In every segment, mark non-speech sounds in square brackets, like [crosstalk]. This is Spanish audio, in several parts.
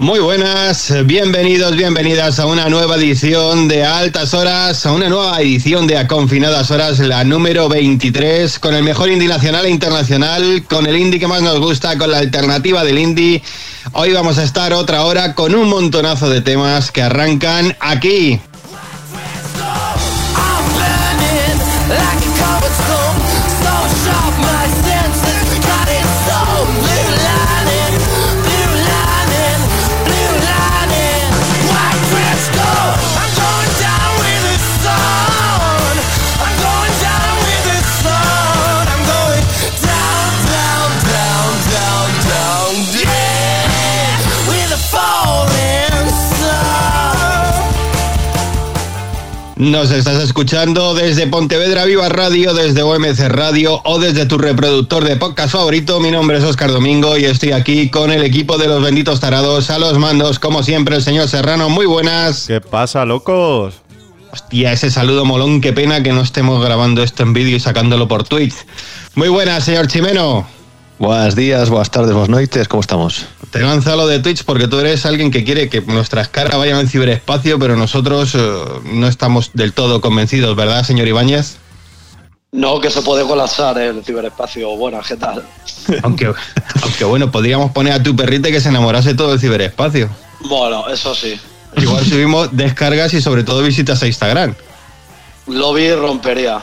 Muy buenas, bienvenidos, bienvenidas a una nueva edición de Altas Horas, a una nueva edición de Aconfinadas Horas, la número 23, con el mejor indie nacional e internacional, con el indie que más nos gusta, con la alternativa del indie. Hoy vamos a estar otra hora con un montonazo de temas que arrancan aquí. Nos estás escuchando desde Pontevedra Viva Radio, desde OMC Radio o desde tu reproductor de podcast favorito. Mi nombre es Oscar Domingo y estoy aquí con el equipo de los benditos tarados a los mandos, como siempre, el señor Serrano. Muy buenas. ¿Qué pasa, locos? Hostia, ese saludo molón, qué pena que no estemos grabando esto en vídeo y sacándolo por Twitch. Muy buenas, señor Chimeno. Buenos días, buenas tardes, buenas noches, ¿cómo estamos? Te he lanzado lo de Twitch porque tú eres alguien que quiere que nuestras caras vayan al ciberespacio, pero nosotros eh, no estamos del todo convencidos, ¿verdad, señor Ibáñez? No, que se puede colapsar el ciberespacio. Bueno, ¿qué tal? [laughs] Aunque, aunque bueno, podríamos poner a tu perrite que se enamorase todo el ciberespacio. Bueno, eso sí. Igual [laughs] subimos descargas y sobre todo visitas a Instagram. Lobby rompería.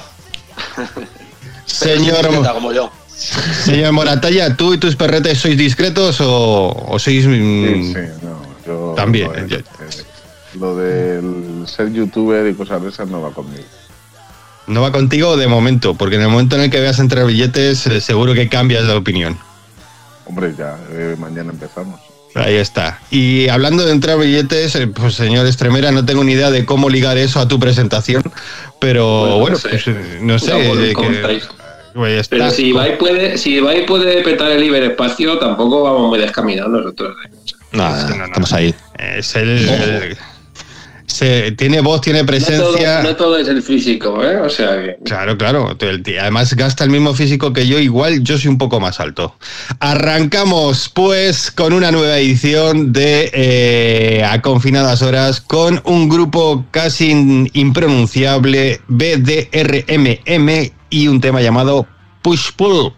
Señor, como yo. Señor Moratalla, ¿tú y tus perretes sois discretos o, o sois... mm, Sí, sí, no. Yo, También, Lo, yo- eh, lo del ser youtuber y cosas de esas no va conmigo. No va contigo de momento, porque en el momento en el que veas entrar billetes, eh, seguro que cambias de opinión. Hombre, ya, eh, mañana empezamos. Ahí está. Y hablando de entrar billetes, eh, pues señor Estremera, no tengo ni idea de cómo ligar eso a tu presentación, pero bueno, Bueno, no sé. pues, no sé. De ¿cómo que- estáis? Pues. Pero si Ibai puede, si Ibai puede petar el ciberespacio, tampoco vamos muy descaminados nosotros. ¿eh? Nada, Sí, no, no. estamos ahí. Es el, el- se, tiene voz, tiene No todo, presencia. no todo es el físico, ¿eh? O sea que. Claro, claro. Además gasta el mismo físico que yo, igual yo soy un poco más alto. Arrancamos pues con una nueva edición de eh, A Confinadas Horas con un grupo casi impronunciable, BDRMM, y un tema llamado Push Pull.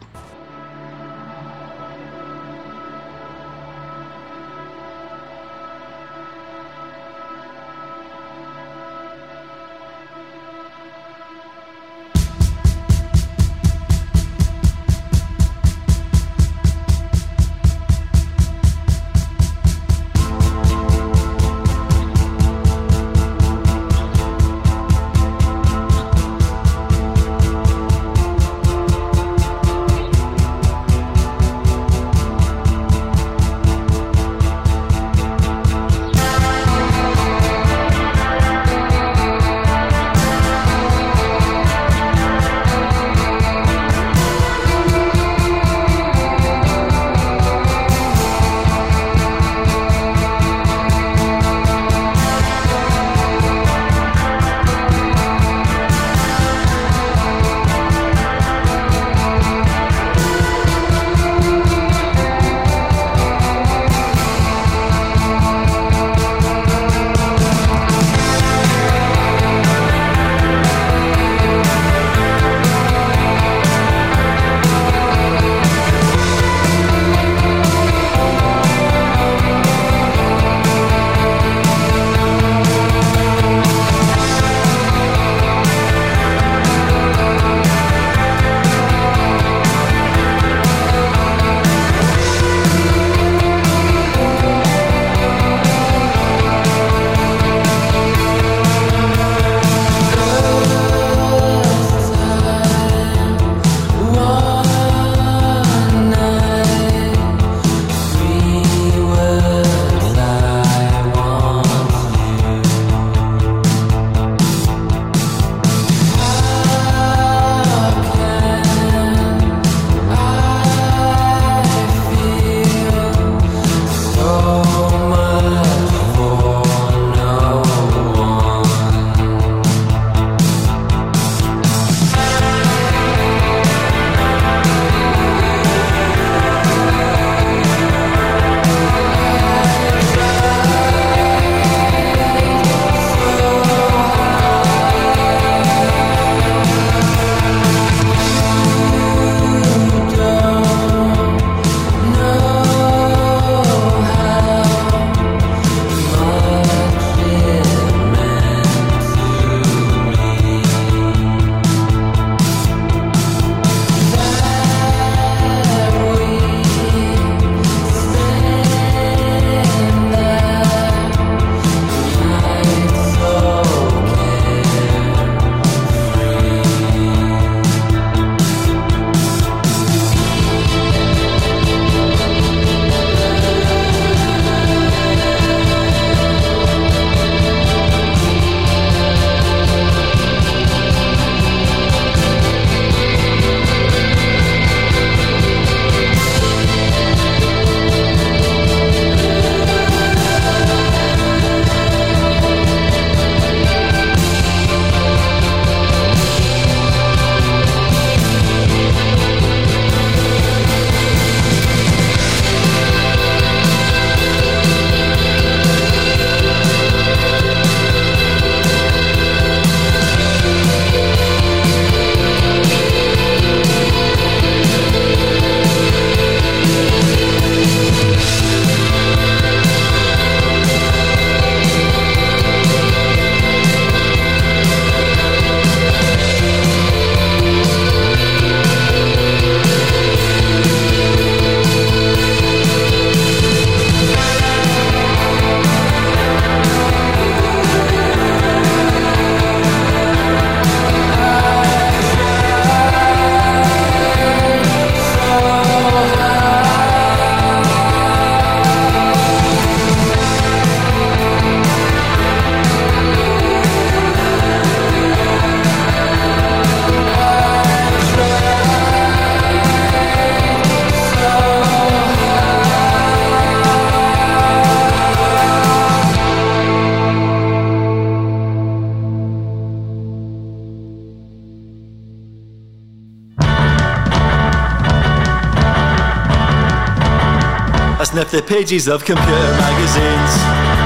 Pages of computer magazines.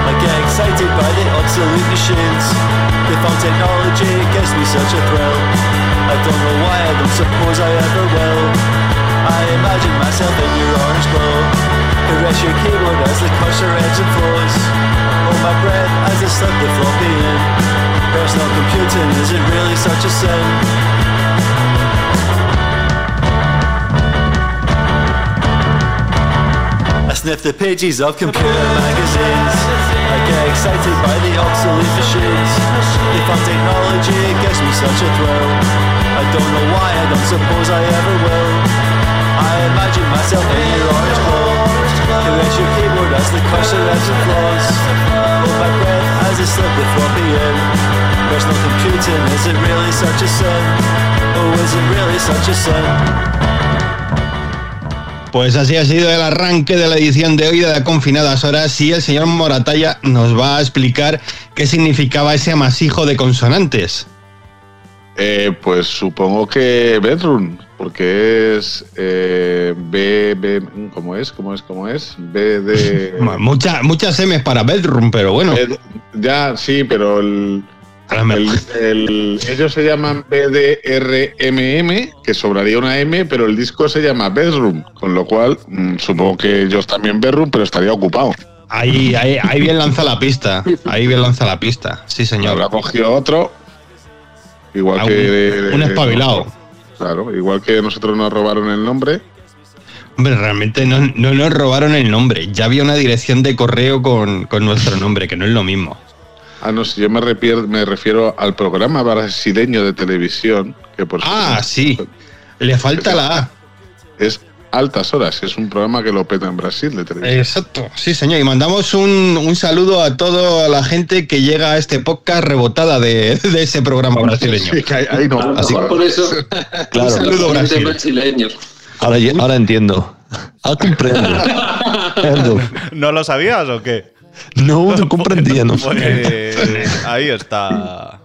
I get excited by the obsolete machines. They found technology, it gives me such a thrill. I don't know why, I don't suppose I ever will. I imagine myself in your orange glow. Caress your keyboard as the cursor ebbs and flows. Hold my breath as I slip the floppy in. Personal computing, is it really such a sin? Sniff the pages of computer magazines. I get excited by the obsolete machines. They found technology, it gives me such a thrill. I don't know why, I don't suppose I ever will. I imagine myself in your orange glow. Caress your keyboard as the cursor ebbs and flows. Hold my breath as I slip the floppy in. Personal computing, is it really such a sin? Oh, is it really such a sin? Pues así ha sido el arranque de la edición de hoy de la Confinadas Horas y el señor Moratalla nos va a explicar qué significaba ese amasijo de consonantes. Eh, pues supongo que bedroom, porque es eh, B, B, ¿cómo es? ¿Cómo es? ¿Cómo es? B de... [laughs] Mucha, muchas M's para bedroom, pero bueno. Eh, ya, sí, pero el, el- el- ellos se llaman BDRMM, que sobraría una M, pero el disco se llama Bedroom, con lo cual mm, supongo que ellos también Bedroom, pero estaría ocupado. Ahí, ahí, ahí bien lanza la pista. Ahí bien lanza la pista. Sí, señor. Habrá cogido otro, igual Ah, que... un- de- de- un espabilado. Claro, igual que nosotros nos robaron el nombre. Hombre, realmente no, no nos robaron el nombre. Ya había una dirección de correo con, con nuestro nombre, que no es lo mismo. Ah, no, si yo me, refiero al programa brasileño de televisión, que por Ah, supuesto sí. Le falta la A. es Altas Horas, es un programa que lo peta en Brasil de televisión. Exacto, sí señor. Y mandamos un, un saludo a toda la gente que llega a este podcast rebotada de, de ese programa brasileño. Sí, que ahí, ahí no. A lo Así- mejor por eso. [laughs] Claro. un saludo Brasil. Brasil. brasileños. Ahora, ahora entiendo. Ah, comprendo. [laughs] Comprendo. ¿No lo sabías o qué? No, no comprendía, no. Pues ahí está.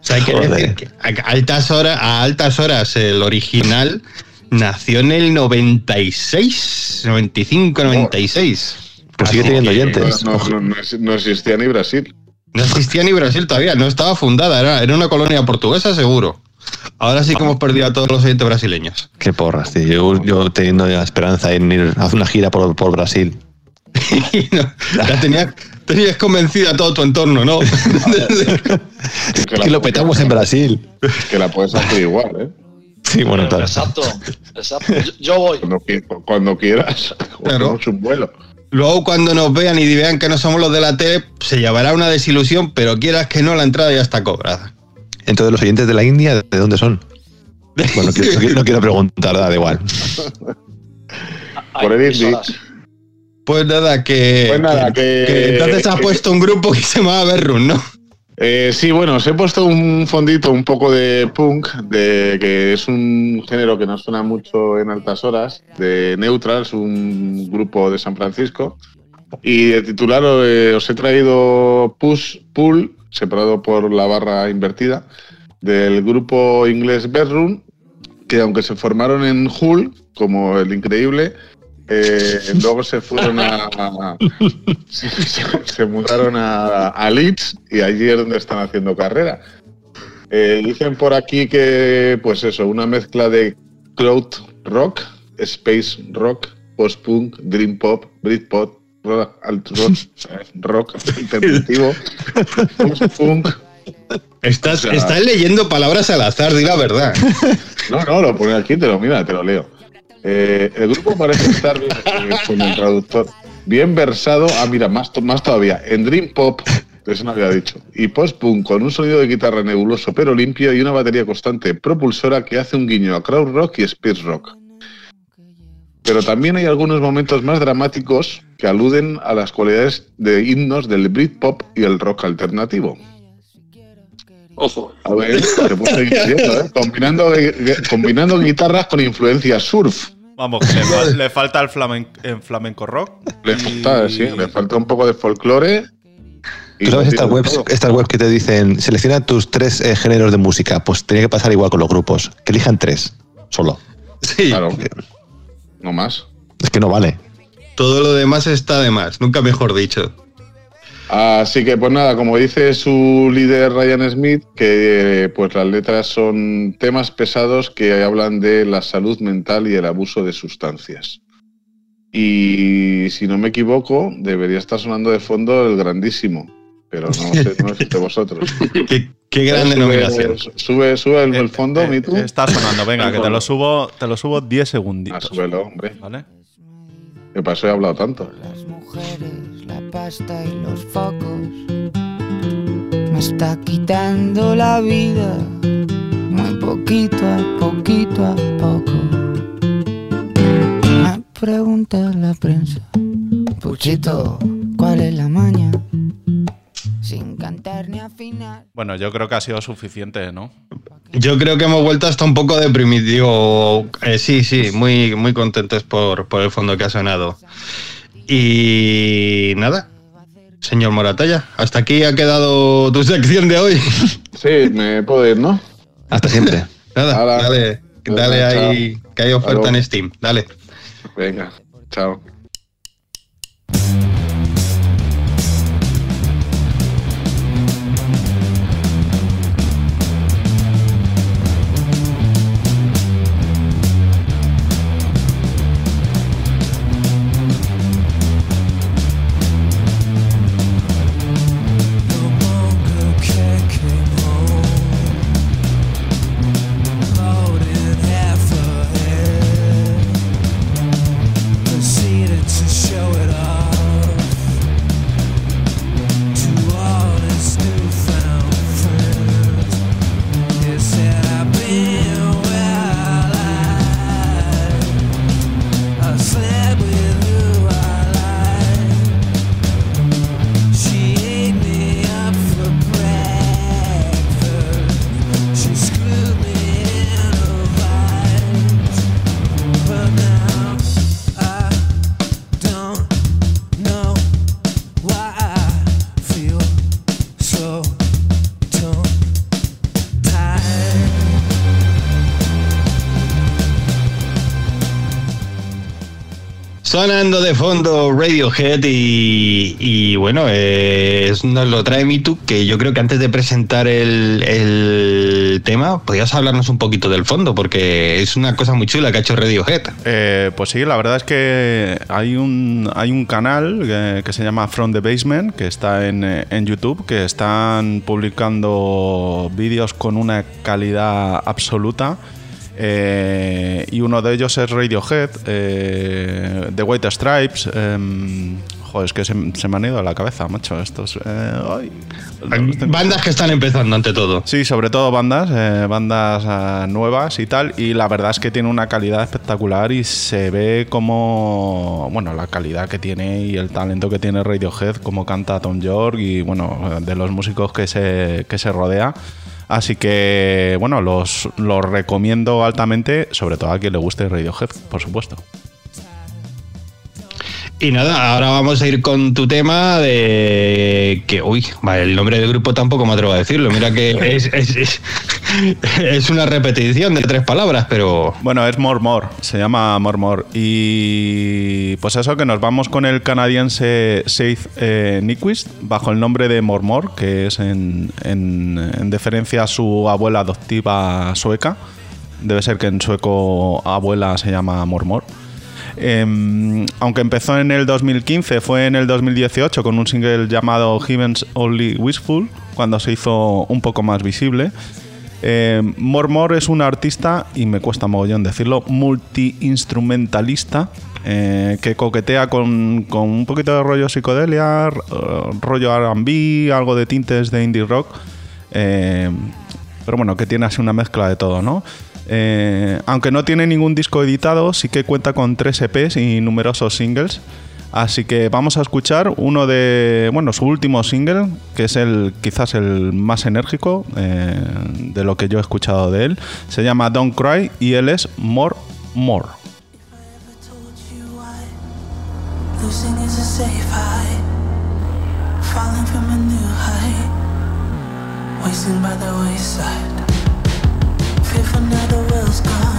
O sea, hay que Joder. decir que a altas horas, a altas horas el original nació en el 96, 95, 96. Pues sigue teniendo oyentes. No, no, no es- no existía ni Brasil. No existía ni Brasil todavía, no estaba fundada, era, era una colonia portuguesa seguro. Ahora sí que hemos perdido a todos los oyentes brasileños. Qué porras, tío. Yo, yo teniendo la esperanza en ir a hacer una gira por, por Brasil. No, ya tenías, tenías convencida a todo tu entorno, ¿no? Es [laughs] que lo petamos en Brasil. Que la puedes hacer igual, ¿eh? Sí, bueno, claro. Exacto, exacto. Yo, yo voy. Cuando, cuando quieras. [laughs] Claro. Un vuelo. Luego cuando nos vean y vean que no somos los de la tele, se llevará una desilusión, pero quieras que no, la entrada ya está cobrada. Entonces, los oyentes de la India, ¿de dónde son? [laughs] Bueno, no quiero, no preguntar, da igual. Por el. Pues nada, que, Pues nada, que- entonces has puesto un grupo que se llama Berrun, ¿no? Eh, sí, bueno, os he puesto un fondito un poco de punk, de que es un género que nos suena mucho en altas horas, de Neutrals, un grupo de San Francisco. Y de titular eh, os he traído Push Pull, separado por la barra invertida, del grupo inglés Bedroom, que aunque se formaron en Hull, como el increíble, eh, luego se fueron a, [laughs] se, se- se mudaron a, a Leeds y allí es donde están haciendo carrera. Eh, dicen por aquí que, pues eso, una mezcla de cloud rock, space rock, post-punk, dream pop, britpop, rock, alt rock, rock alternativo, post-punk. Estás, O sea- estás leyendo palabras al azar, di la verdad. No, no, lo pone aquí, te lo mira, te lo leo. Eh, el grupo parece estar bien, eh, con el traductor bien versado. Ah, mira, más todavía. En Dream Pop, eso no había dicho. Y post-punk con un sonido de guitarra nebuloso pero limpio y una batería constante propulsora que hace un guiño a crowd rock y speed rock. Pero también hay algunos momentos más dramáticos que aluden a las cualidades de himnos del Britpop y el rock alternativo. Ojo. A ver, te puedo seguir diciendo, ¿eh? combinando, combinando guitarras con influencia surf. Vamos, que le, fal- le falta el flamen- en flamenco rock. Le y- falta, sí, le falta un poco de folclore. y ¿Tú lo sabes tiene estas webs, todo. estas webs que te dicen, selecciona tus tres eh, géneros de música? Pues tiene que pasar igual con los grupos. Que elijan tres, solo. Sí. Claro. No más. Es que no vale. Todo lo demás está de más, nunca mejor dicho. Así que, pues nada, como dice su líder Ryan Smith, que eh, pues las letras son temas pesados que hablan de la salud mental y el abuso de sustancias. Y si no me equivoco, debería estar sonando de fondo el grandísimo, pero no sé, no sé de vosotros. [laughs] Qué, qué gran Sube-. Sube, sube el, el fondo, Eh, Mitu. eh, Está sonando, venga, que te lo subo, te lo subo 10 Ah, segunditos. súbelo, hombre. ¿Vale? Que para eso he hablado tanto. Las mujeres, pasta y los focos me está quitando la vida, muy poquito a poquito a poco. Me pregunta la prensa, Puchito, ¿cuál es la maña? Sin cantar ni afinar. Bueno, yo creo que ha sido suficiente, ¿no? Yo creo que hemos vuelto hasta un poco deprimidos. Digo, eh, sí, sí, muy, muy contentos por, por el fondo que ha sonado. Y nada, señor Moratalla, hasta aquí ha quedado tu sección de hoy. [laughs] Sí, me puedo ir, ¿no? Hasta siempre. [laughs] Nada, Hala. dale, dale Venga, ahí, que hay oferta en. Steam. Dale. Venga, chao. Sonando de fondo Radiohead y, bueno, eh, nos lo trae Mitu, que yo creo que antes de presentar el, tema, podrías hablarnos un poquito del fondo, porque es una cosa muy chula que ha hecho Radiohead. Eh, pues sí, la verdad es que hay un, hay un canal que, que se llama From the Basement, que está en, eh, en YouTube, que están publicando vídeos con una calidad absoluta. Eh, y uno de ellos es Radiohead, eh, The White Stripes. em, joder, es que se, se me han ido a la cabeza, macho. Estos. eh, ay. Bandas que están empezando ante todo. Sí, sobre todo bandas, eh, bandas ah, nuevas y tal. Y la verdad es que tiene una calidad espectacular y se ve como, bueno, la calidad que tiene y el talento que tiene Radiohead, como canta Tom York y, bueno, de los músicos que se, que se rodea. Así que, bueno, los, recomiendo altamente, sobre todo a quien le guste Radiohead, por supuesto. Y nada, ahora vamos a ir con tu tema de que, uy, vale, el nombre del grupo tampoco me atrevo a decirlo. Mira que [laughs] es, es, es, es una repetición de tres palabras, pero Bueno, es More, se llama More. Y pues eso, que nos vamos con el canadiense Seith eh, Nyquist, bajo el nombre de More, que es en, en- en deferencia a su abuela adoptiva sueca. Debe ser que en sueco abuela se llama More Em, aunque empezó en el 2015, fue en el 2018 con un single llamado Heaven's Only Wishful, cuando se hizo un poco más visible. Eh, More More es un artista, y me cuesta mogollón decirlo, multi-instrumentalista eh, que coquetea con, un poquito de rollo psicodelia, eh, rollo RB, algo de tintes de indie rock. eh, pero bueno, que tiene así una mezcla de todo, ¿no? Eh, aunque no tiene ningún disco editado, sí que cuenta con tres EPs y numerosos singles. Así que vamos a escuchar uno de, bueno, su último single, que es el quizás el más enérgico eh, de lo que yo he escuchado de él. Se llama Don't Cry y él es More More. another world's gone.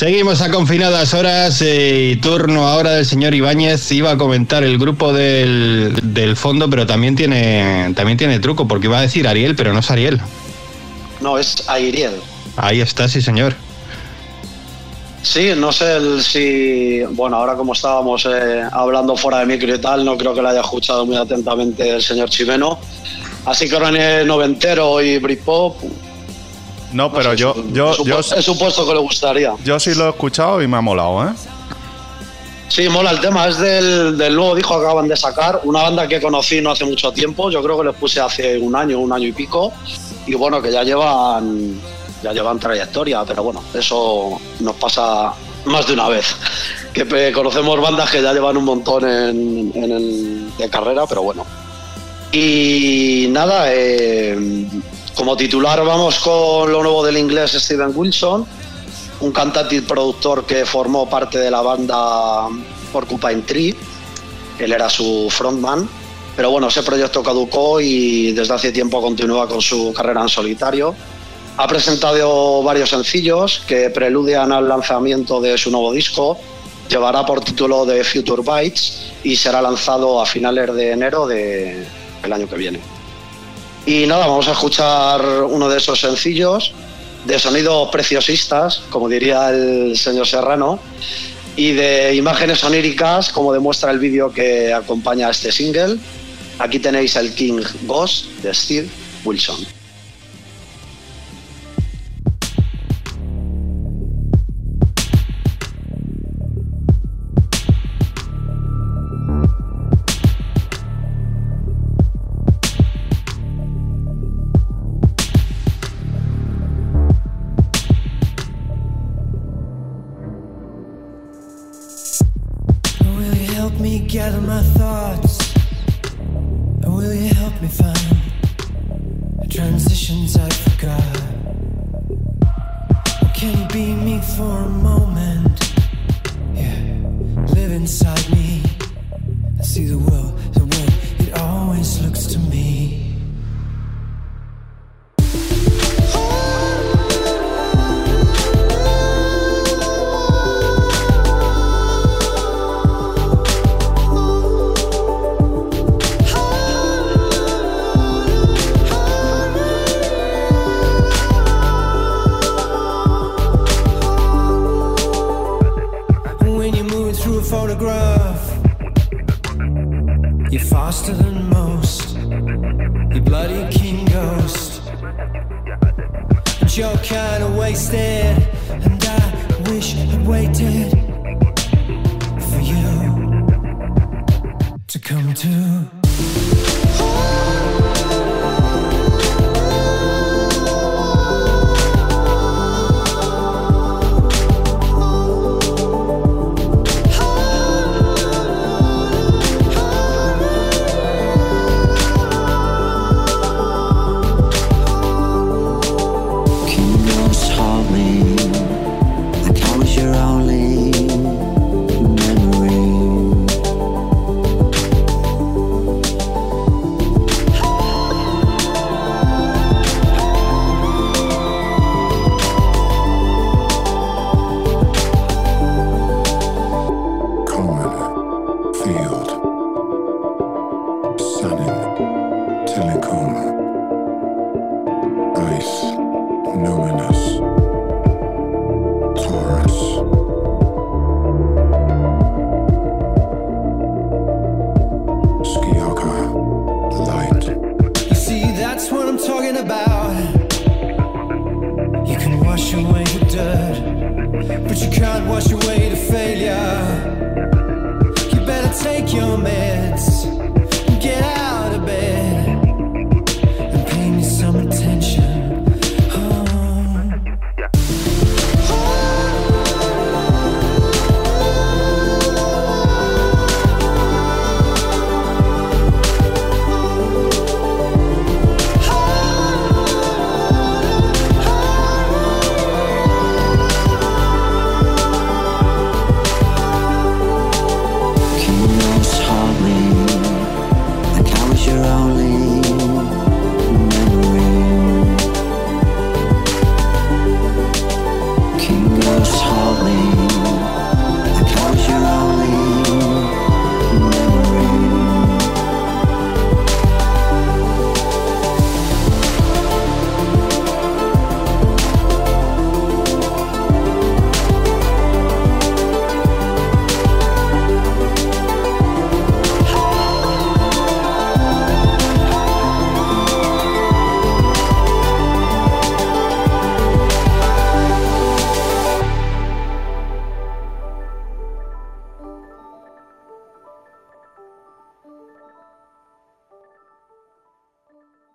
Seguimos a confinadas horas eh, y turno ahora del señor Ibáñez. Iba a comentar el grupo del, del fondo, pero también tiene, también tiene truco, porque iba a decir Ariel, pero no es Ariel. No, es Airiel. Ahí está, sí, señor. Sí, no sé el- si. Bueno, ahora como estábamos eh, hablando fuera de micro y tal, no creo que lo haya escuchado muy atentamente el señor Chimeno. Así que ahora noventero y Britpop. No, pero yo, yo, es, un, yo, es un puesto que le gustaría. yo sí lo he escuchado y me ha molado, ¿eh? Sí, mola el tema. Es del, del nuevo disco que acaban de sacar. Una banda que conocí no hace mucho tiempo. Yo creo que les puse hace un año, un año y pico. Y bueno, que ya llevan, ya llevan trayectoria. Pero bueno, eso nos pasa más de una vez. [laughs] Que conocemos bandas que ya llevan un montón en, en el- de carrera, pero bueno. Y nada, eh, como titular vamos con lo nuevo del inglés Steven Wilson un cantante y productor que formó parte de la banda Porcupine Tree. Él era su frontman. Pero bueno, ese proyecto caducó y desde hace tiempo continúa con su carrera en solitario. Ha presentado varios sencillos que preludian al lanzamiento de su nuevo disco. Llevará por título de Future Bites y será lanzado a finales de enero de- del año que viene. Y nada, vamos a escuchar uno de esos sencillos de sonidos preciosistas, como diría el señor Serrano, y de imágenes oníricas, como demuestra el vídeo que acompaña a este single. Aquí tenéis el King Ghost de Steve Wilson. You're kinda wasted, and I wish I waited for you to come to.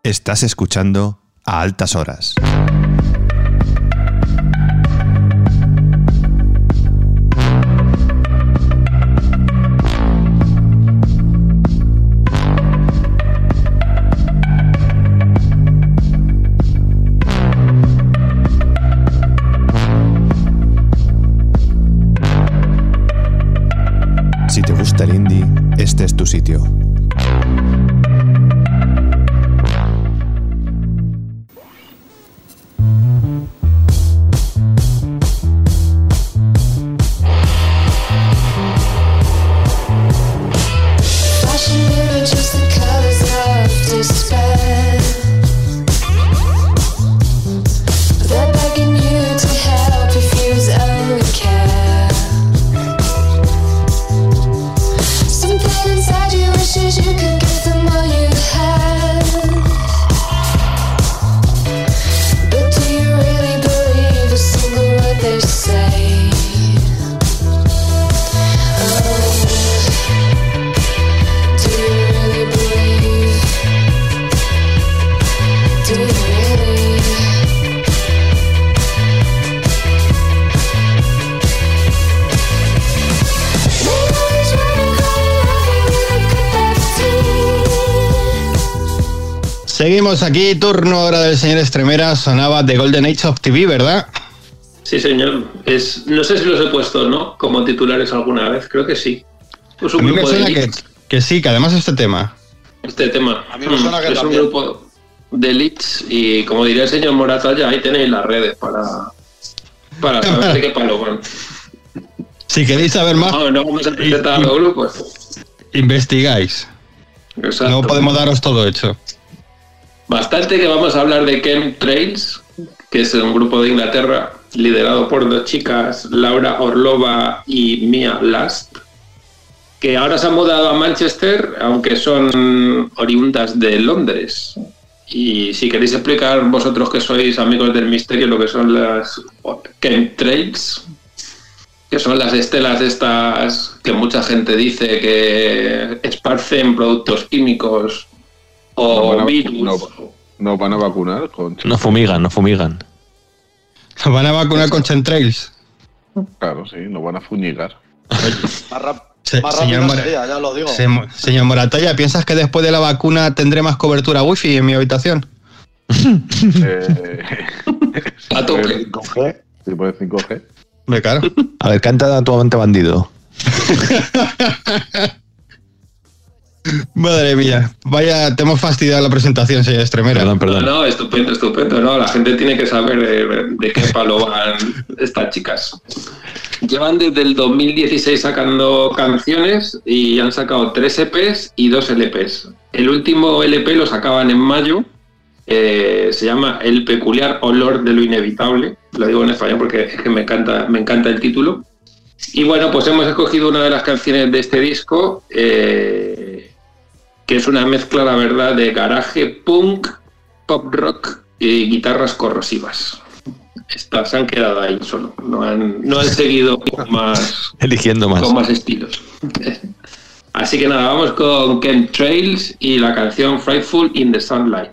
Estás escuchando a altas horas. Si te gusta el indie, este es tu sitio. Aquí, turno ahora del señor Estremera, sonaba The Golden Age of TV, ¿verdad? Sí, señor. Es, no sé si los he puesto, ¿no? Como titulares alguna vez. Creo que sí. Es A un mí me grupo de suena que, sí, que además este tema. este tema. A mí me suena que es un grupo de leads y como diría el señor Moratalla, ahí tenéis las redes para, para [laughs] saber de qué palo van. Si queréis saber más, No, no vamos a presentar a los grupos. investigáis. Exacto. No podemos daros todo hecho. Bastante que vamos a hablar de Chemtrails, que es un grupo de Inglaterra liderado por dos chicas, Laura Orlova y Mia Last, que ahora se han mudado a Manchester, aunque son oriundas de Londres. Y si queréis explicar vosotros que sois amigos del misterio lo que son las chemtrails, que son las estelas estas que mucha gente dice que esparcen productos químicos o No van a- virus. no, no van a vacunar con No fumigan, no fumigan. ¿Nos van a vacunar con Chentrails? Claro, sí, no van a fuñigar. Más, rap- [laughs] Se- más rápido sería, ya lo digo. Se- señor Moratalla, ¿piensas que después de la vacuna tendré más cobertura wifi en mi habitación? Eh, A tope. 5G, tipo de 5G. Me claro. A ver, canta tu amante bandido. [laughs] Madre mía. Vaya, te hemos fastidiado la presentación, señor Estremera. Perdón, No, perdón. no, estupendo, estupendo. No, la gente tiene que saber de, de qué palo van estas chicas. Llevan desde el 2016 sacando canciones y han sacado tres EPs y dos LPs. El último LP lo sacaban en mayo. eh, se llama El peculiar olor de lo inevitable. Lo digo en español porque es que me encanta, me encanta el título. Y bueno, pues hemos escogido una de las canciones de este disco, eh, que es una mezcla, la verdad, de garaje, punk, pop rock y guitarras corrosivas. Estas se han quedado ahí solo, no han, no han seguido [laughs] con más, Eligiendo más. con más estilos. [laughs] Así que nada, vamos con Ken Trails y la canción Frightful in the Sunlight.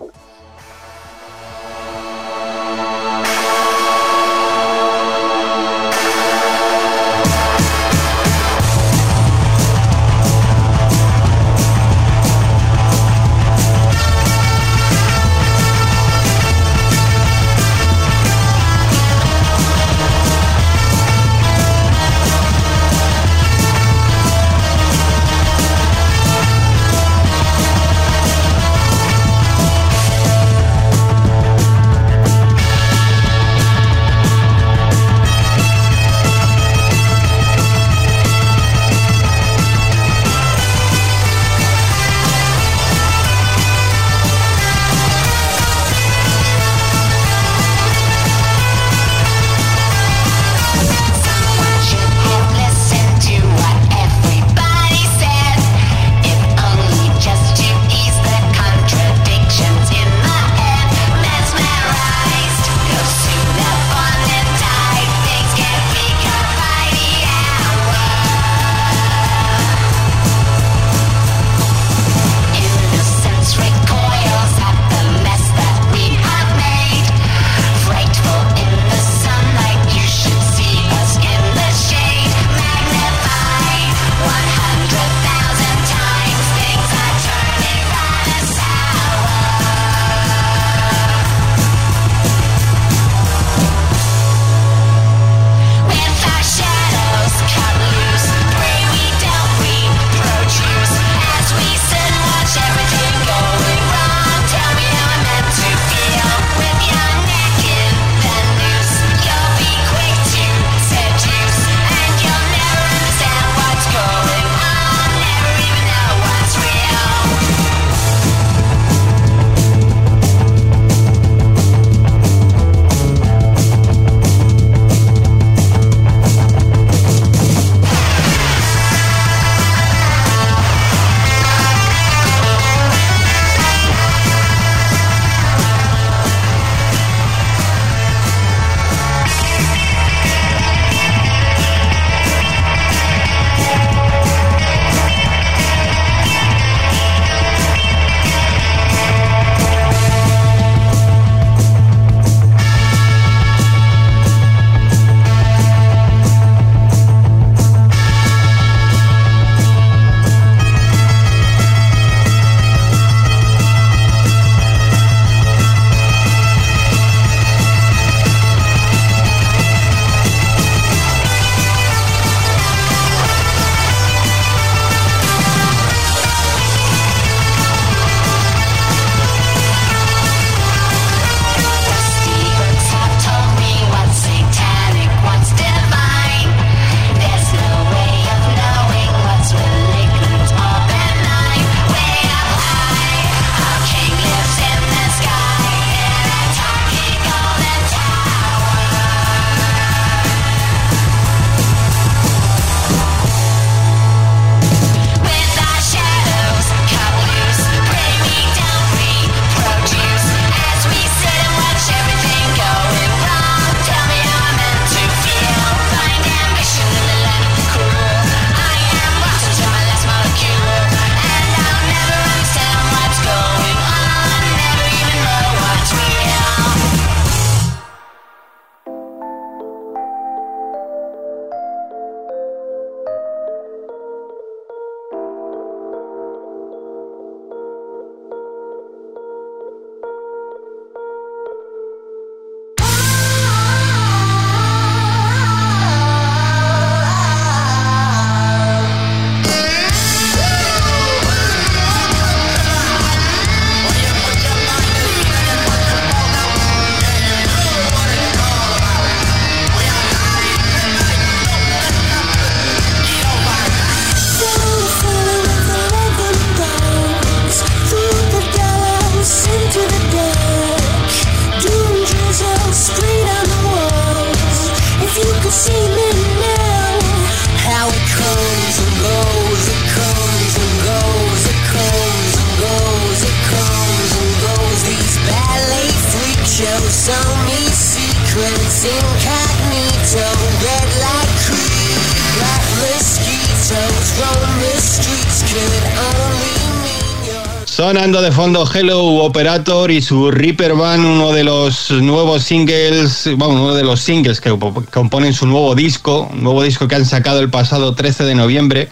De fondo Hello Operator y su Reaper Band, uno de los nuevos singles, bueno, uno de los singles que comp- componen su nuevo disco, un nuevo disco que han sacado el pasado 13 de noviembre.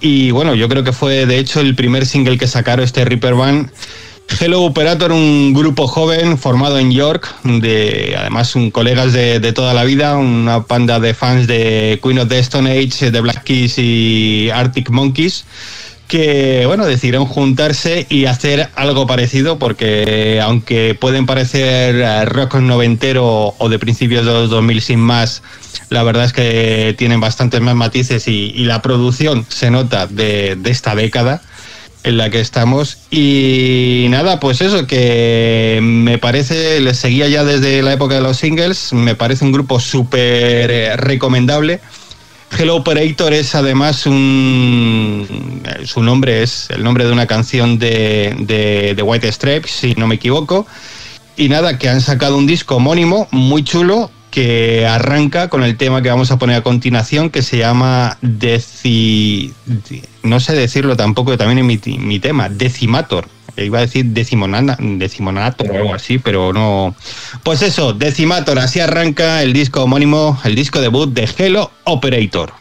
Y bueno, yo creo que fue de hecho el primer single que sacaron este Reaper Band. Hello Operator, un grupo joven formado en York, de además un colegas de, toda la vida, una banda de fans de Queen of the Stone Age, de Black Keys y Arctic Monkeys que bueno decidieron juntarse y hacer algo parecido porque aunque pueden parecer eh, rock noventero o de principios de los 2000 sin más la verdad es que tienen bastantes más matices y, y la producción se nota de, de esta década en la que estamos. Y nada pues eso que me parece les seguía ya desde la época de los singles me parece un grupo súper eh, recomendable Hello Operator es además un. Su nombre es el nombre de una canción de, de, White Stripes, si no me equivoco. Y nada, que han sacado un disco homónimo muy chulo que arranca con el tema que vamos a poner a continuación, que se llama Deci. No sé decirlo tampoco, también es mi, mi tema, Decimator. Iba a decir decimonator o algo así, pero no. Pues eso, Decimator, así arranca el disco homónimo, el disco debut de Hello Operator.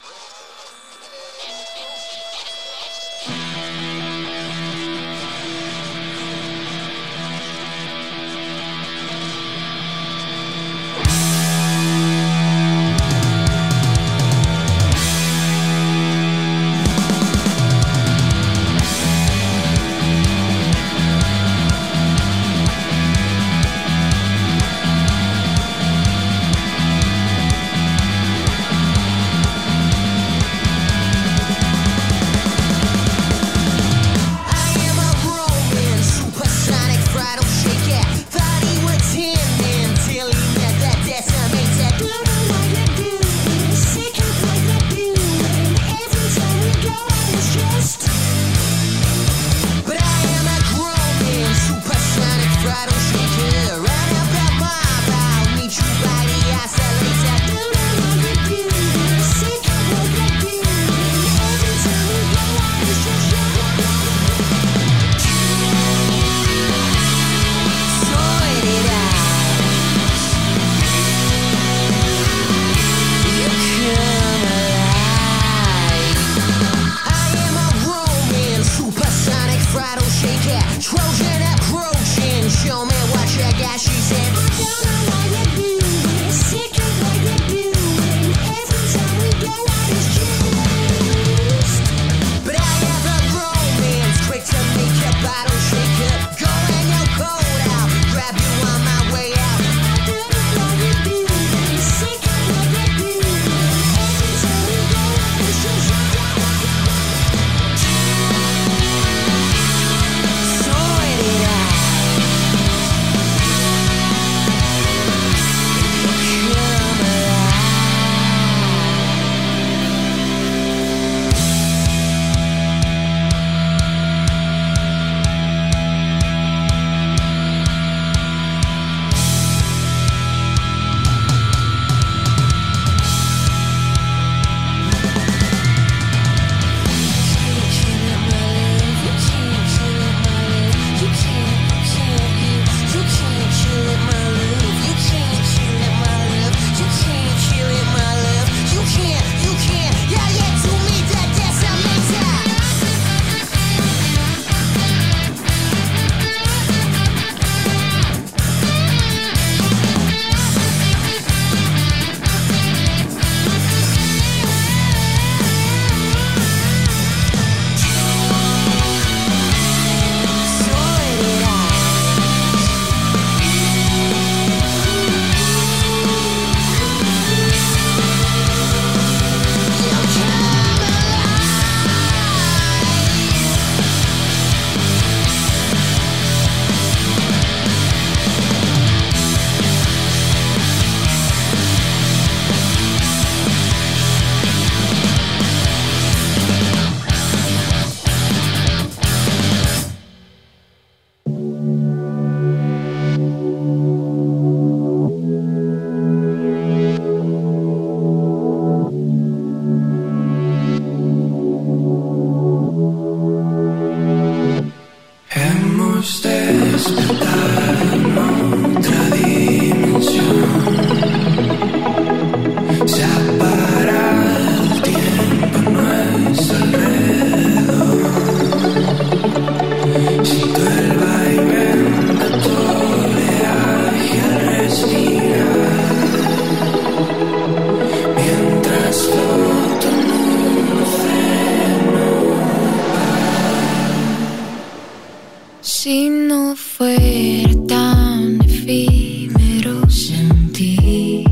no fuera tan efímero sentir.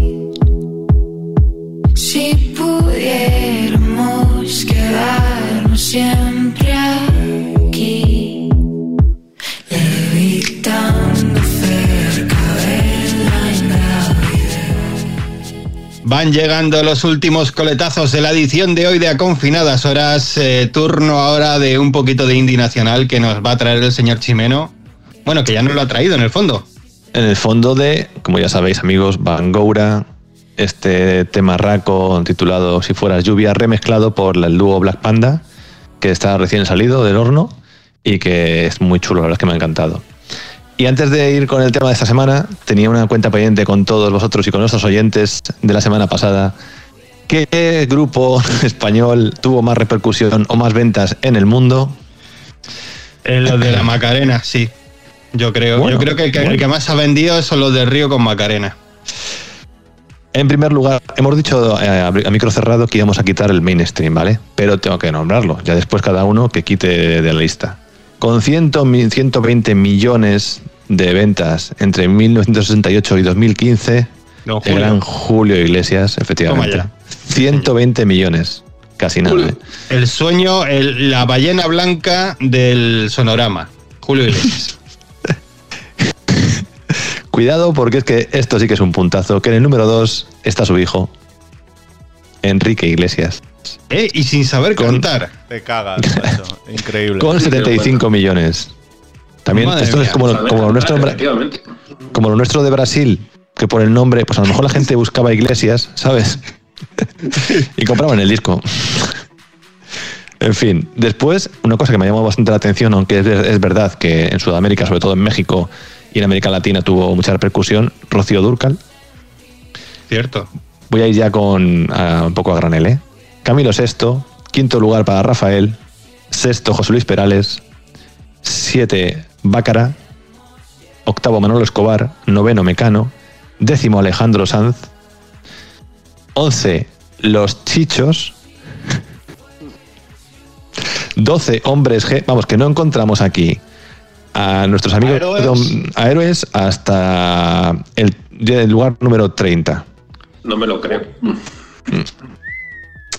Si pudiéramos quedarnos siempre aquí, de la. Van llegando los últimos coletazos de la edición de hoy de A Confinadas Horas. Eh, turno ahora de un poquito de indie nacional que nos va a traer el señor Chimeno. Bueno, que ya nos lo ha traído en el fondo. En el fondo de, como ya sabéis, amigos, Bangoura, este tema raco titulado Si fueras lluvia, remezclado por el dúo Black Panda, que está recién salido del horno y que es muy chulo, la verdad es que me ha encantado. Y antes de ir con el tema de esta semana, tenía una cuenta pendiente con todos vosotros y con nuestros oyentes de la semana pasada. ¿Qué grupo [laughs] español tuvo más repercusión o más ventas en el mundo? Lo de la Macarena, sí. Yo creo, Bueno, yo creo que el que, el bueno. que más ha vendido son los de Río con Macarena. En primer lugar, hemos dicho eh, a micro cerrado que íbamos a quitar el mainstream, ¿vale? Pero tengo que nombrarlo. Ya después cada uno que quite de la lista. Con 100 mi- 120 millones de ventas entre 1968 y 2015, Don el Julio. gran Julio Iglesias, efectivamente. Toma 120 millones. Casi nada. ¿eh? El sueño, el- la ballena blanca del sonorama. Julio Iglesias. [laughs] Cuidado porque es que esto sí que es un puntazo. Que en el número 2 está su hijo, Enrique Iglesias, ¿Eh? Y sin saber Con- cantar. Te cagas, [laughs] macho. Increíble. con 75 millones. También Madre esto es como, lo nuestro como lo nuestro de Brasil, que por el nombre, pues a lo mejor la gente buscaba iglesias, ¿sabes? [laughs] y compraban el disco. en fin, después, una cosa que me llamó bastante la atención, aunque es, es verdad que en Sudamérica, sobre todo en México y en América Latina, tuvo mucha repercusión, Rocío Durcal. Cierto. Voy a ir ya con a- un poco a granel, ¿eh? Camilo VI, quinto lugar para Rafael, sexto José Luis Perales, siete Bácara, octavo Manolo Escobar, noveno Mecano, décimo Alejandro Sanz, once Los Chichos, doce Hombres G, vamos, que no encontramos aquí a nuestros amigos héroes? perdón, a héroes hasta el, el lugar número 30. No me lo creo.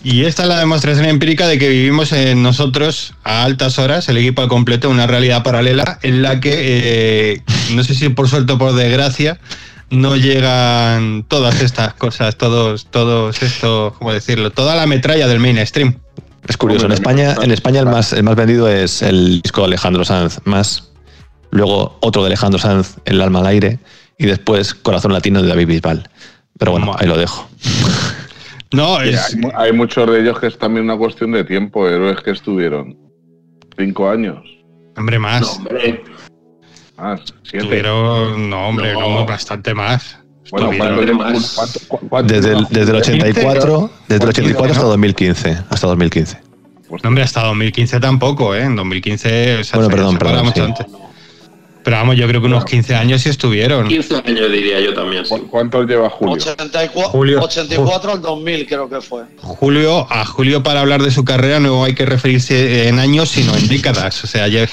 Y esta es la demostración empírica de que vivimos en nosotros a altas horas, el equipo al completo, una realidad paralela en la que, eh, no sé si por suerte o por desgracia, no llegan todas estas cosas, todos, todos esto, ¿cómo decirlo? Toda la metralla del mainstream. Es curioso, en España, en España el más, el más vendido es el disco de Alejandro Sanz, más luego otro de Alejandro Sanz, El alma al aire, y después Corazón Latino de David Bisbal. Pero bueno, ahí lo dejo. [laughs] No, es, hay, mu- hay muchos de ellos que es también una cuestión de tiempo, héroes que estuvieron. Cinco años. hombre, más. No, hombre. Ah, siete. Pero, no, hombre, no, No. bastante más. bueno, Estuvieron- ¿cuánto- más. cuánto- cu- cuánto- Desde el, desde el 84, desde el 84 hasta ¿no? 2015. Hasta 2015. Pues No, hombre, hasta 2015 tampoco, ¿eh? En 2015. o sea, Bueno, se- perdón, se perdón, mucho antes. Pero vamos, yo creo que unos 15 años sí estuvieron. 15 años diría yo también. sí. ¿cu- ¿Cuántos lleva Julio? 84, Julio. 84 al 2000 creo que fue. Julio, a Julio para hablar de su carrera no hay que referirse en años, sino en décadas. O sea, lle-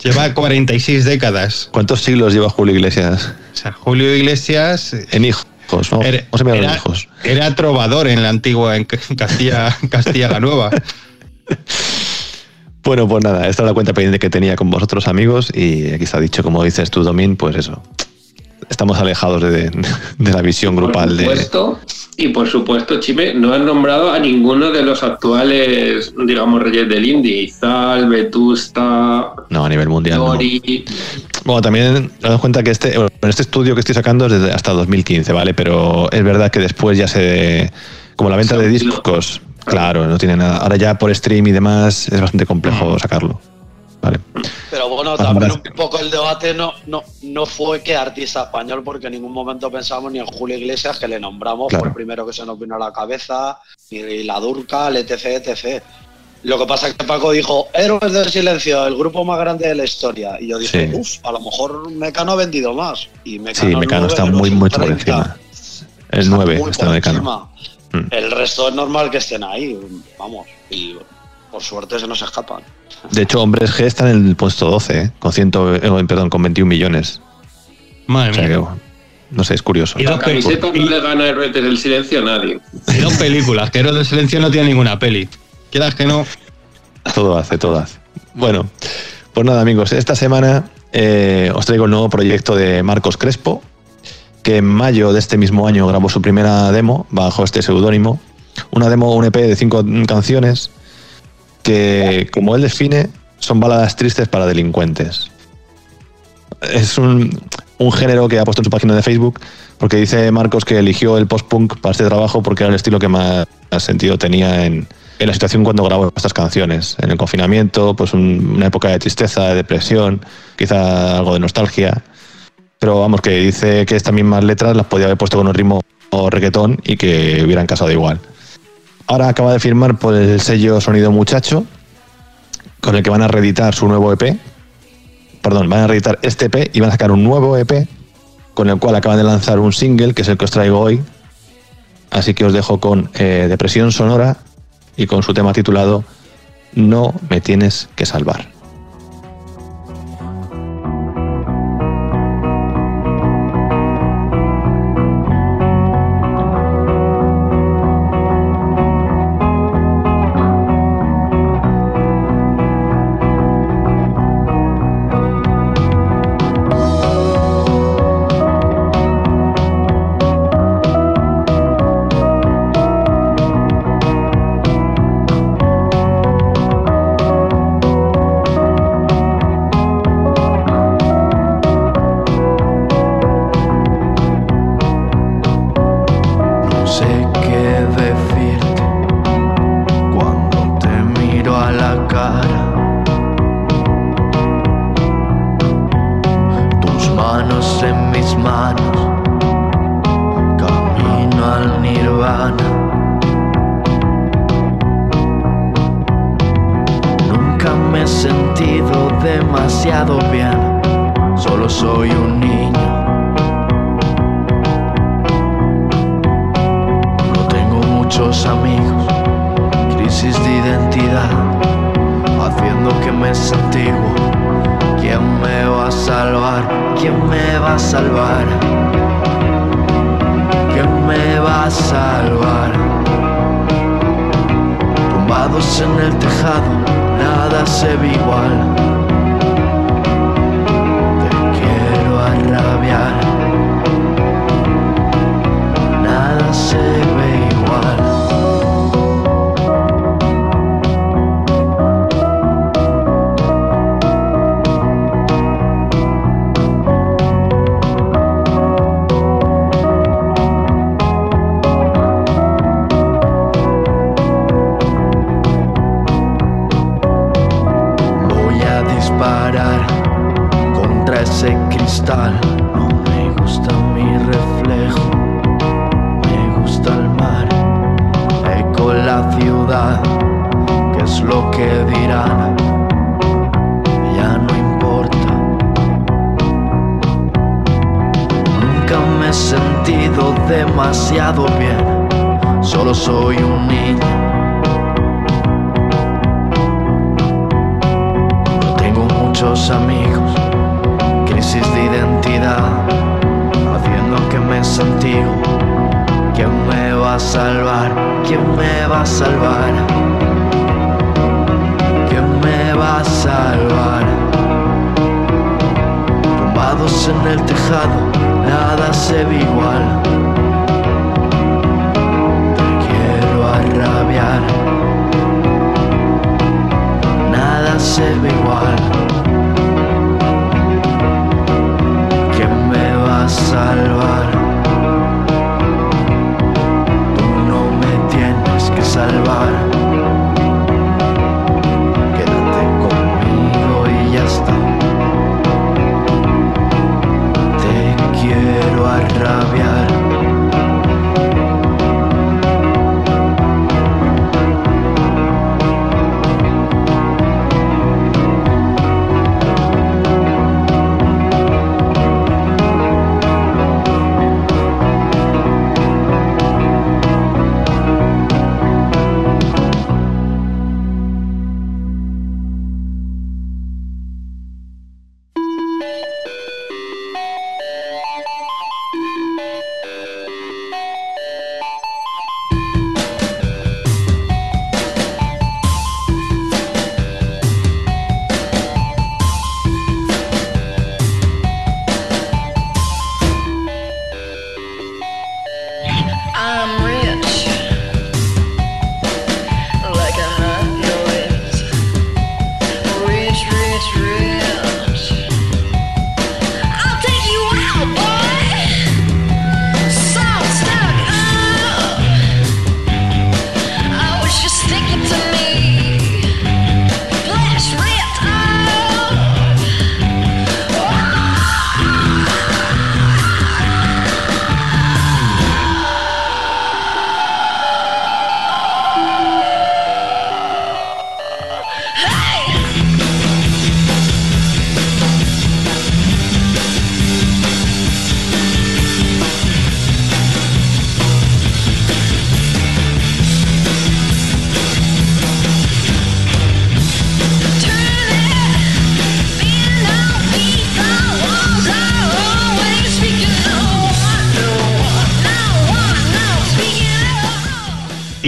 lleva 46 décadas. ¿Cuántos siglos lleva Julio Iglesias? O sea, Julio Iglesias En hijos. Vamos, era, a era- hijos. era trovador en la antigua, en Castilla, [laughs] Castilla la Nueva. [laughs] Bueno, pues nada, esta es la cuenta pendiente que tenía con vosotros amigos y aquí está dicho, como dices tú, Domín, pues eso. Estamos alejados de, de la visión grupal Por de... supuesto, y por supuesto, Chime, no han nombrado a ninguno de los actuales, digamos, reyes del indie. Izal, Vetusta, No, a nivel mundial. no. Nori. Bueno, también damos cuenta que este, bueno, este estudio que estoy sacando es desde hasta 2015, ¿vale? Pero es verdad que después ya se... Como la venta de discos, claro, no tiene nada. Ahora ya por stream y demás es bastante complejo sacarlo. Vale. Pero bueno, también un poco el debate no, no, no fue que artista español, porque en ningún momento pensamos ni en Julio Iglesias, que le nombramos Claro. por el primero que se nos vino a la cabeza, ni la Durcal, etc, etc. Lo que pasa es que Paco dijo, Héroes del Silencio, el grupo más grande de la historia. Y yo dije, Sí. uff, a lo mejor Mecano ha vendido más. Y Mecano, Sí, Mecano está de muy, mucho por 30. encima. El Está 9 muy está por Mecano. encima. Mm. El resto es normal que estén ahí, vamos. Y por suerte se nos escapan. De hecho, Hombres G está en el puesto 12, ¿eh? con, ciento, eh, perdón, con 21 millones. Madre O sea mía. que, no sé, es curioso. Y La dos, no le gana Héroes del Silencio a nadie. y dos películas, que Héroes del Silencio no tiene ninguna peli. Quieras que no. Todo hace, todo hace. Bueno, pues nada, amigos, esta semana eh, os traigo el nuevo proyecto de Marcos Crespo, que en mayo de este mismo año grabó su primera demo bajo este seudónimo. Una demo, un EP de cinco canciones que, como él define, son baladas tristes para delincuentes. Es un, un género que ha puesto en su página de Facebook porque dice Marcos que eligió el post-punk para este trabajo porque era el estilo que más sentido tenía en, en la situación cuando grabó estas canciones. En el confinamiento, pues un- una época de tristeza, de depresión, quizá algo de nostalgia. Pero vamos, que dice que estas mismas letras las podía haber puesto con un ritmo reggaetón y que hubieran casado igual. Ahora acaba de firmar por el sello Sonido Muchacho, con el que van a reeditar su nuevo EP. Perdón, van a reeditar este EP y van a sacar un nuevo EP, con el cual acaban de lanzar un single, que es el que os traigo hoy. Así que os dejo con eh, Depresión Sonora y con su tema titulado No me tienes que salvar. Demasiado bien, solo soy un niño. No tengo muchos amigos, crisis de identidad, haciendo que me sentigo. ¿Quién me va a salvar? ¿Quién me va a salvar? ¿Quién me va a salvar? Tumbados en el tejado, nada se ve igual. Arrabiar. Nada se ve igual. ¿Quién me va a salvar? Tú no me tienes que salvar. Quédate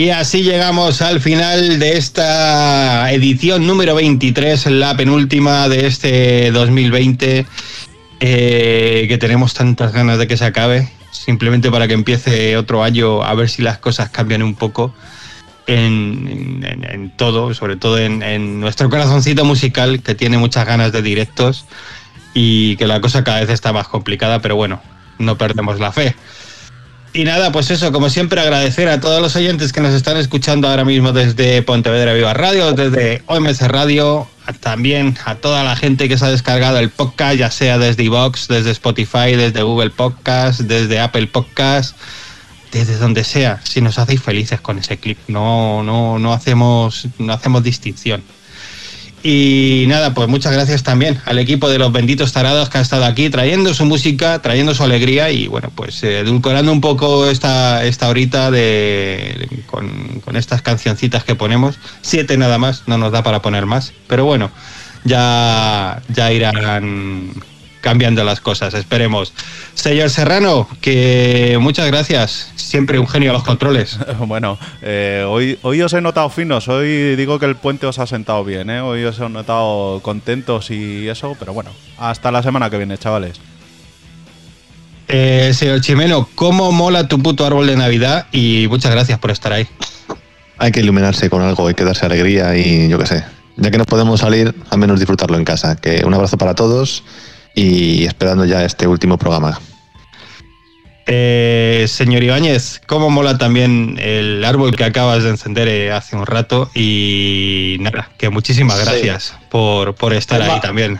Y así llegamos al final de esta edición número 23, la penúltima de este 2020, eh, que tenemos tantas ganas de que se acabe, simplemente para que empiece otro año a ver si las cosas cambian un poco en, todo, sobre todo en, en nuestro corazoncito musical, que tiene muchas ganas de directos y que la cosa cada vez está más complicada, pero bueno, no perdemos la fe. Y nada, pues eso, como siempre, agradecer a todos los oyentes que nos están escuchando ahora mismo desde Pontevedra Viva Radio, desde OMS Radio, también a toda la gente que se ha descargado el podcast, ya sea desde iVoox, desde Spotify, desde Google Podcast, desde Apple Podcast, desde donde sea, si nos hacéis felices con ese clip, no, no, no hacemos, no hacemos distinción. Y nada, pues muchas gracias también al equipo de los benditos tarados que ha estado aquí trayendo su música, trayendo su alegría y bueno, pues eh, edulcorando un poco esta, esta horita de, con, con estas cancioncitas que ponemos. Siete nada más, no nos da para poner más, pero bueno, ya, ya irán cambiando las cosas, esperemos. Señor Serrano, que muchas gracias, siempre un genio a los controles. [laughs] Bueno, eh, hoy, hoy os he notado finos, hoy digo que el puente os ha sentado bien, ¿eh? hoy os he notado contentos y eso, pero bueno, hasta la semana que viene, chavales. Eh, señor Chimeno, ¿cómo mola tu puto árbol de Navidad? Y muchas gracias por estar ahí. Hay que iluminarse con algo, hay que darse alegría y yo qué sé. Ya que no podemos salir, al menos disfrutarlo en casa. Que un abrazo para todos y esperando ya este último programa. Eh, señor Ibáñez, ¿cómo mola también el árbol que acabas de encender eh, hace un rato? Y nada, que muchísimas Sí. gracias por, por estar Es ahí también.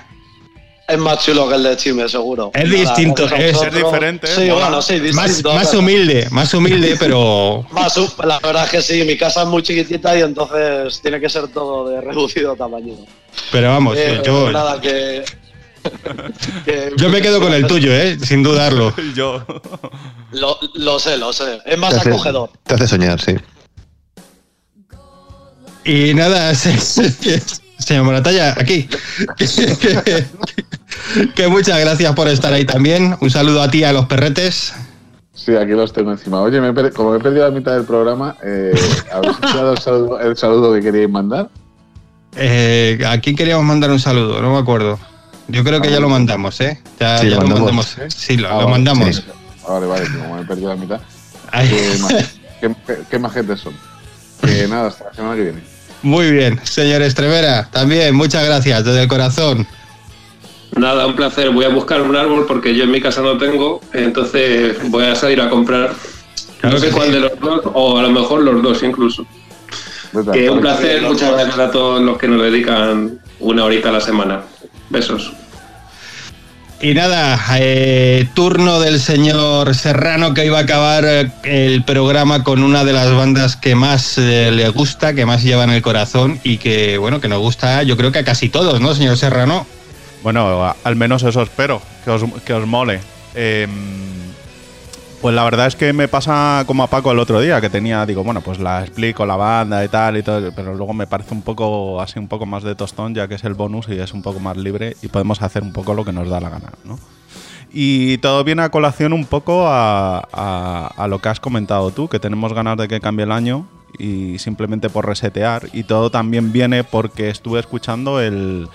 Es más chulo que el de Chime, seguro. Es Nada, distinto, es- diferente, Sí, mola. bueno, sí, Más, distinto. más humilde, más humilde, [laughs] pero Más la verdad es que sí, mi casa es muy chiquitita y entonces tiene que ser todo de reducido tamaño. pero vamos, Eh, yo, Nada, que. Que- yo me quedo con el tuyo, eh, sin dudarlo. [laughs] Yo. Lo, lo sé, lo sé. Es más Te hace- acogedor. Te hace soñar, sí. Y nada, [laughs] se- se- señor Moratalla, aquí. que, [laughs] que muchas gracias por estar ahí también. Un saludo a ti y a los perretes. Sí, aquí los tengo encima. Oye, me he per- como he perdido la mitad del programa, eh, ¿habéis escuchado el saludo, el saludo que queríais mandar? Eh, ¿A quién queríamos mandar un saludo? No me acuerdo. Yo creo que ya lo mandamos, ¿eh? Ya, Sí, ya lo mandamos. mandamos. Sí, lo, Ah, lo vale, mandamos. sí. Vale, vale, como me he perdido la mitad. Ay. Qué, [laughs] ma- qué, qué- qué majetes son. Que [laughs] nada, hasta la semana que viene. Muy bien, señor Estrevera, también muchas gracias desde el corazón. Nada, un placer. Voy a buscar un árbol porque yo en mi casa no tengo, entonces voy a salir a comprar. Claro no sé que cuál sí. de los dos, o a lo mejor los dos incluso. Que un placer, muchas gracias a todos los que nos dedican una horita a la semana. Besos. Y nada, eh, turno del señor Serrano que iba a acabar eh, el programa con una de las bandas que más eh, le gusta, que más lleva en el corazón y que, bueno, que nos gusta yo creo que a casi todos, ¿no, señor Serrano? Bueno, al menos eso espero, que os, que os mole. Eh, pues la verdad es que me pasa como a Paco el otro día, que tenía, digo, bueno, pues la explico, la banda y tal y todo, pero luego me parece un poco, así un poco más de tostón, ya que es el bonus y es un poco más libre y podemos hacer un poco lo que nos da la gana, ¿no? Y todo viene a colación un poco a, lo que has comentado tú, que tenemos ganas de que cambie el año y simplemente por resetear. Y todo también viene porque estuve escuchando el,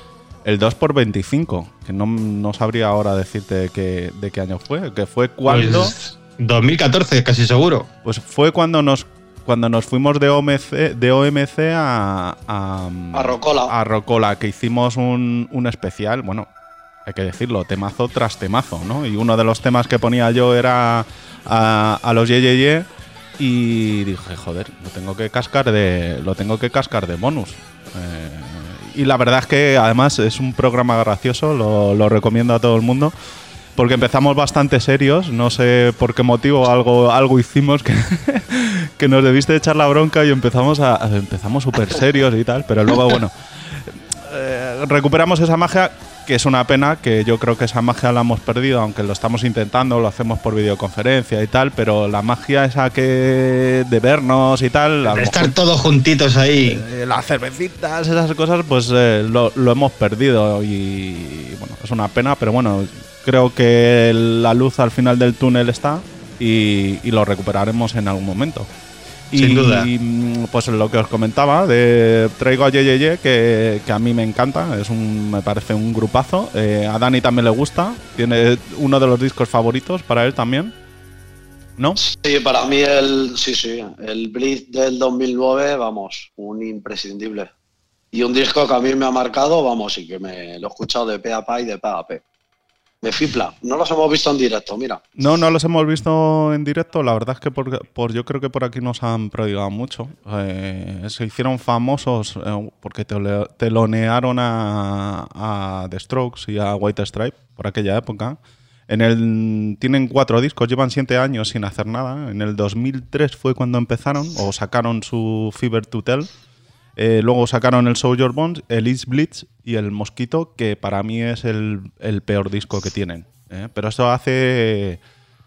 el 2x25, que no, no sabría ahora decirte de qué, de qué año fue, que fue cuando... Pues, 2014, casi seguro. Pues fue cuando nos cuando nos fuimos de OMC, de OMC a, a, A Rocola. a Rocola, que hicimos un, un especial, bueno, hay que decirlo, temazo tras temazo, ¿no? Y uno de los temas que ponía yo era a, a los Ye Ye Ye, y dije, joder, lo tengo que cascar de, lo tengo que cascar de bonus. Eh, y la verdad es que además es un programa gracioso, lo, lo recomiendo a todo el mundo. Porque empezamos bastante serios, no sé por qué motivo algo, algo hicimos que, [laughs] que nos debiste echar la bronca y empezamos a empezamos súper serios y tal, pero luego bueno, eh, recuperamos esa magia que es una pena que yo creo que esa magia la hemos perdido, aunque lo estamos intentando, lo hacemos por videoconferencia y tal, pero la magia esa que de vernos y tal, De estar mejor- todos juntitos ahí. eh, las cervecitas, esas cosas, pues eh, lo, lo hemos perdido y bueno, es una pena, pero bueno, creo que la luz al final del túnel está y, y lo recuperaremos en algún momento. Sin y, duda. mm, pues lo que os comentaba, de traigo a Yeyeye, que, que a mí me encanta, es un, me parece un grupazo. Eh, a Dani también le gusta, tiene uno de los discos favoritos para él también. ¿No? Sí, para mí el, sí, sí, el Blitz del 2009, vamos, un imprescindible. Y un disco que a mí me ha marcado, vamos, y que me lo he escuchado de pe a pa y de pa a pe. Me fipla. No los hemos visto en directo, mira. No, no los hemos visto en directo. La verdad es que por, yo creo que por aquí nos han prodigado mucho. Eh, se hicieron famosos eh, porque telonearon a, a The Strokes y a White Stripe por aquella época. En el, tienen cuatro discos, llevan siete años sin hacer nada. En el 2003 fue cuando empezaron o sacaron su Fever to Tell. Eh, luego sacaron el Soldier Bones, el East Blitz y el Mosquito, que para mí es el, el peor disco que tienen. ¿eh? Pero eso hace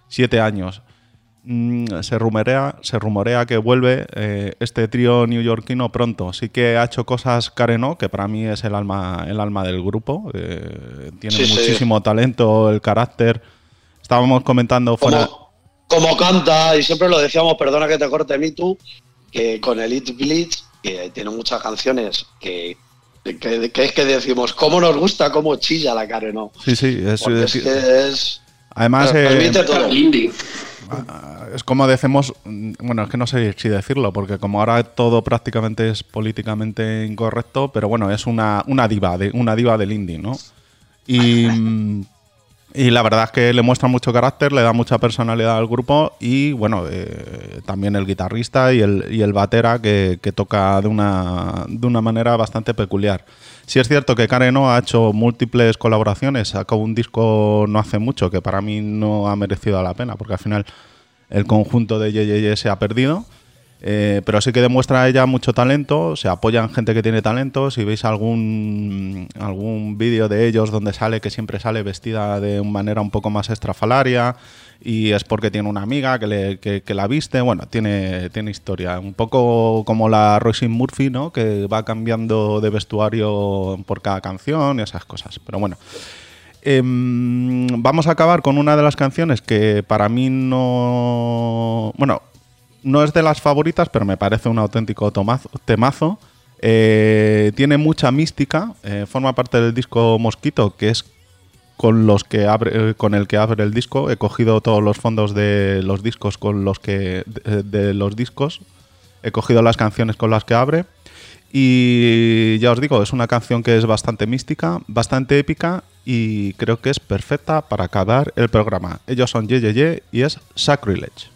siete años. Mm, se, rumorea, se rumorea que vuelve eh, este trío neoyorquino pronto. Sí que ha hecho cosas Careno, que para mí es el alma, el alma del grupo. Tiene Sí, sí. muchísimo talento, el carácter. Estábamos comentando fuera. Como, como canta, y siempre lo decíamos, perdona que te corte mi tú, que con el It Blitz, que tiene muchas canciones que, que, que es que decimos, cómo nos gusta, cómo chilla la cara, ¿no? Sí, sí, es, es es- que es. además eh, permite todo. es como decimos, mm, bueno, es que no sé si decirlo, porque como ahora todo prácticamente es políticamente incorrecto, pero bueno, es una, una diva, de, una diva del indie, ¿no? Y, [laughs] mm, y la verdad es que le muestra mucho carácter, le da mucha personalidad al grupo y bueno, eh, también el guitarrista y el, y el batera que, que toca de una, de una manera bastante peculiar. Sí es cierto que Kareno ha hecho múltiples colaboraciones, sacó un disco no hace mucho que para mí no ha merecido la pena, porque al final el conjunto de Yeyeye se ha perdido. Eh, pero sí que demuestra ella mucho talento, se apoya en gente que tiene talento. Si veis algún, algún vídeo de ellos donde sale, que siempre sale vestida de una manera un poco más estrafalaria, y es porque tiene una amiga que, le, que, la viste, bueno, tiene, tiene historia. Un poco como la Roisin Murphy, ¿no? que va cambiando de vestuario por cada canción y esas cosas. Pero bueno. Em, vamos a acabar con una de las canciones que para mí no. Bueno, no es de las favoritas, pero me parece un auténtico temazo. Eh, tiene mucha mística, eh, forma parte del disco Mosquito, que es con los que abre, eh, el que abre el disco. He cogido todos los fondos de los discos con los que de, de los discos. He cogido las canciones con las que abre. Y ya os digo, es una canción que es bastante mística, bastante épica y creo que es perfecta para acabar el programa. Ellos son Ye Ye Ye y es Sacrilege.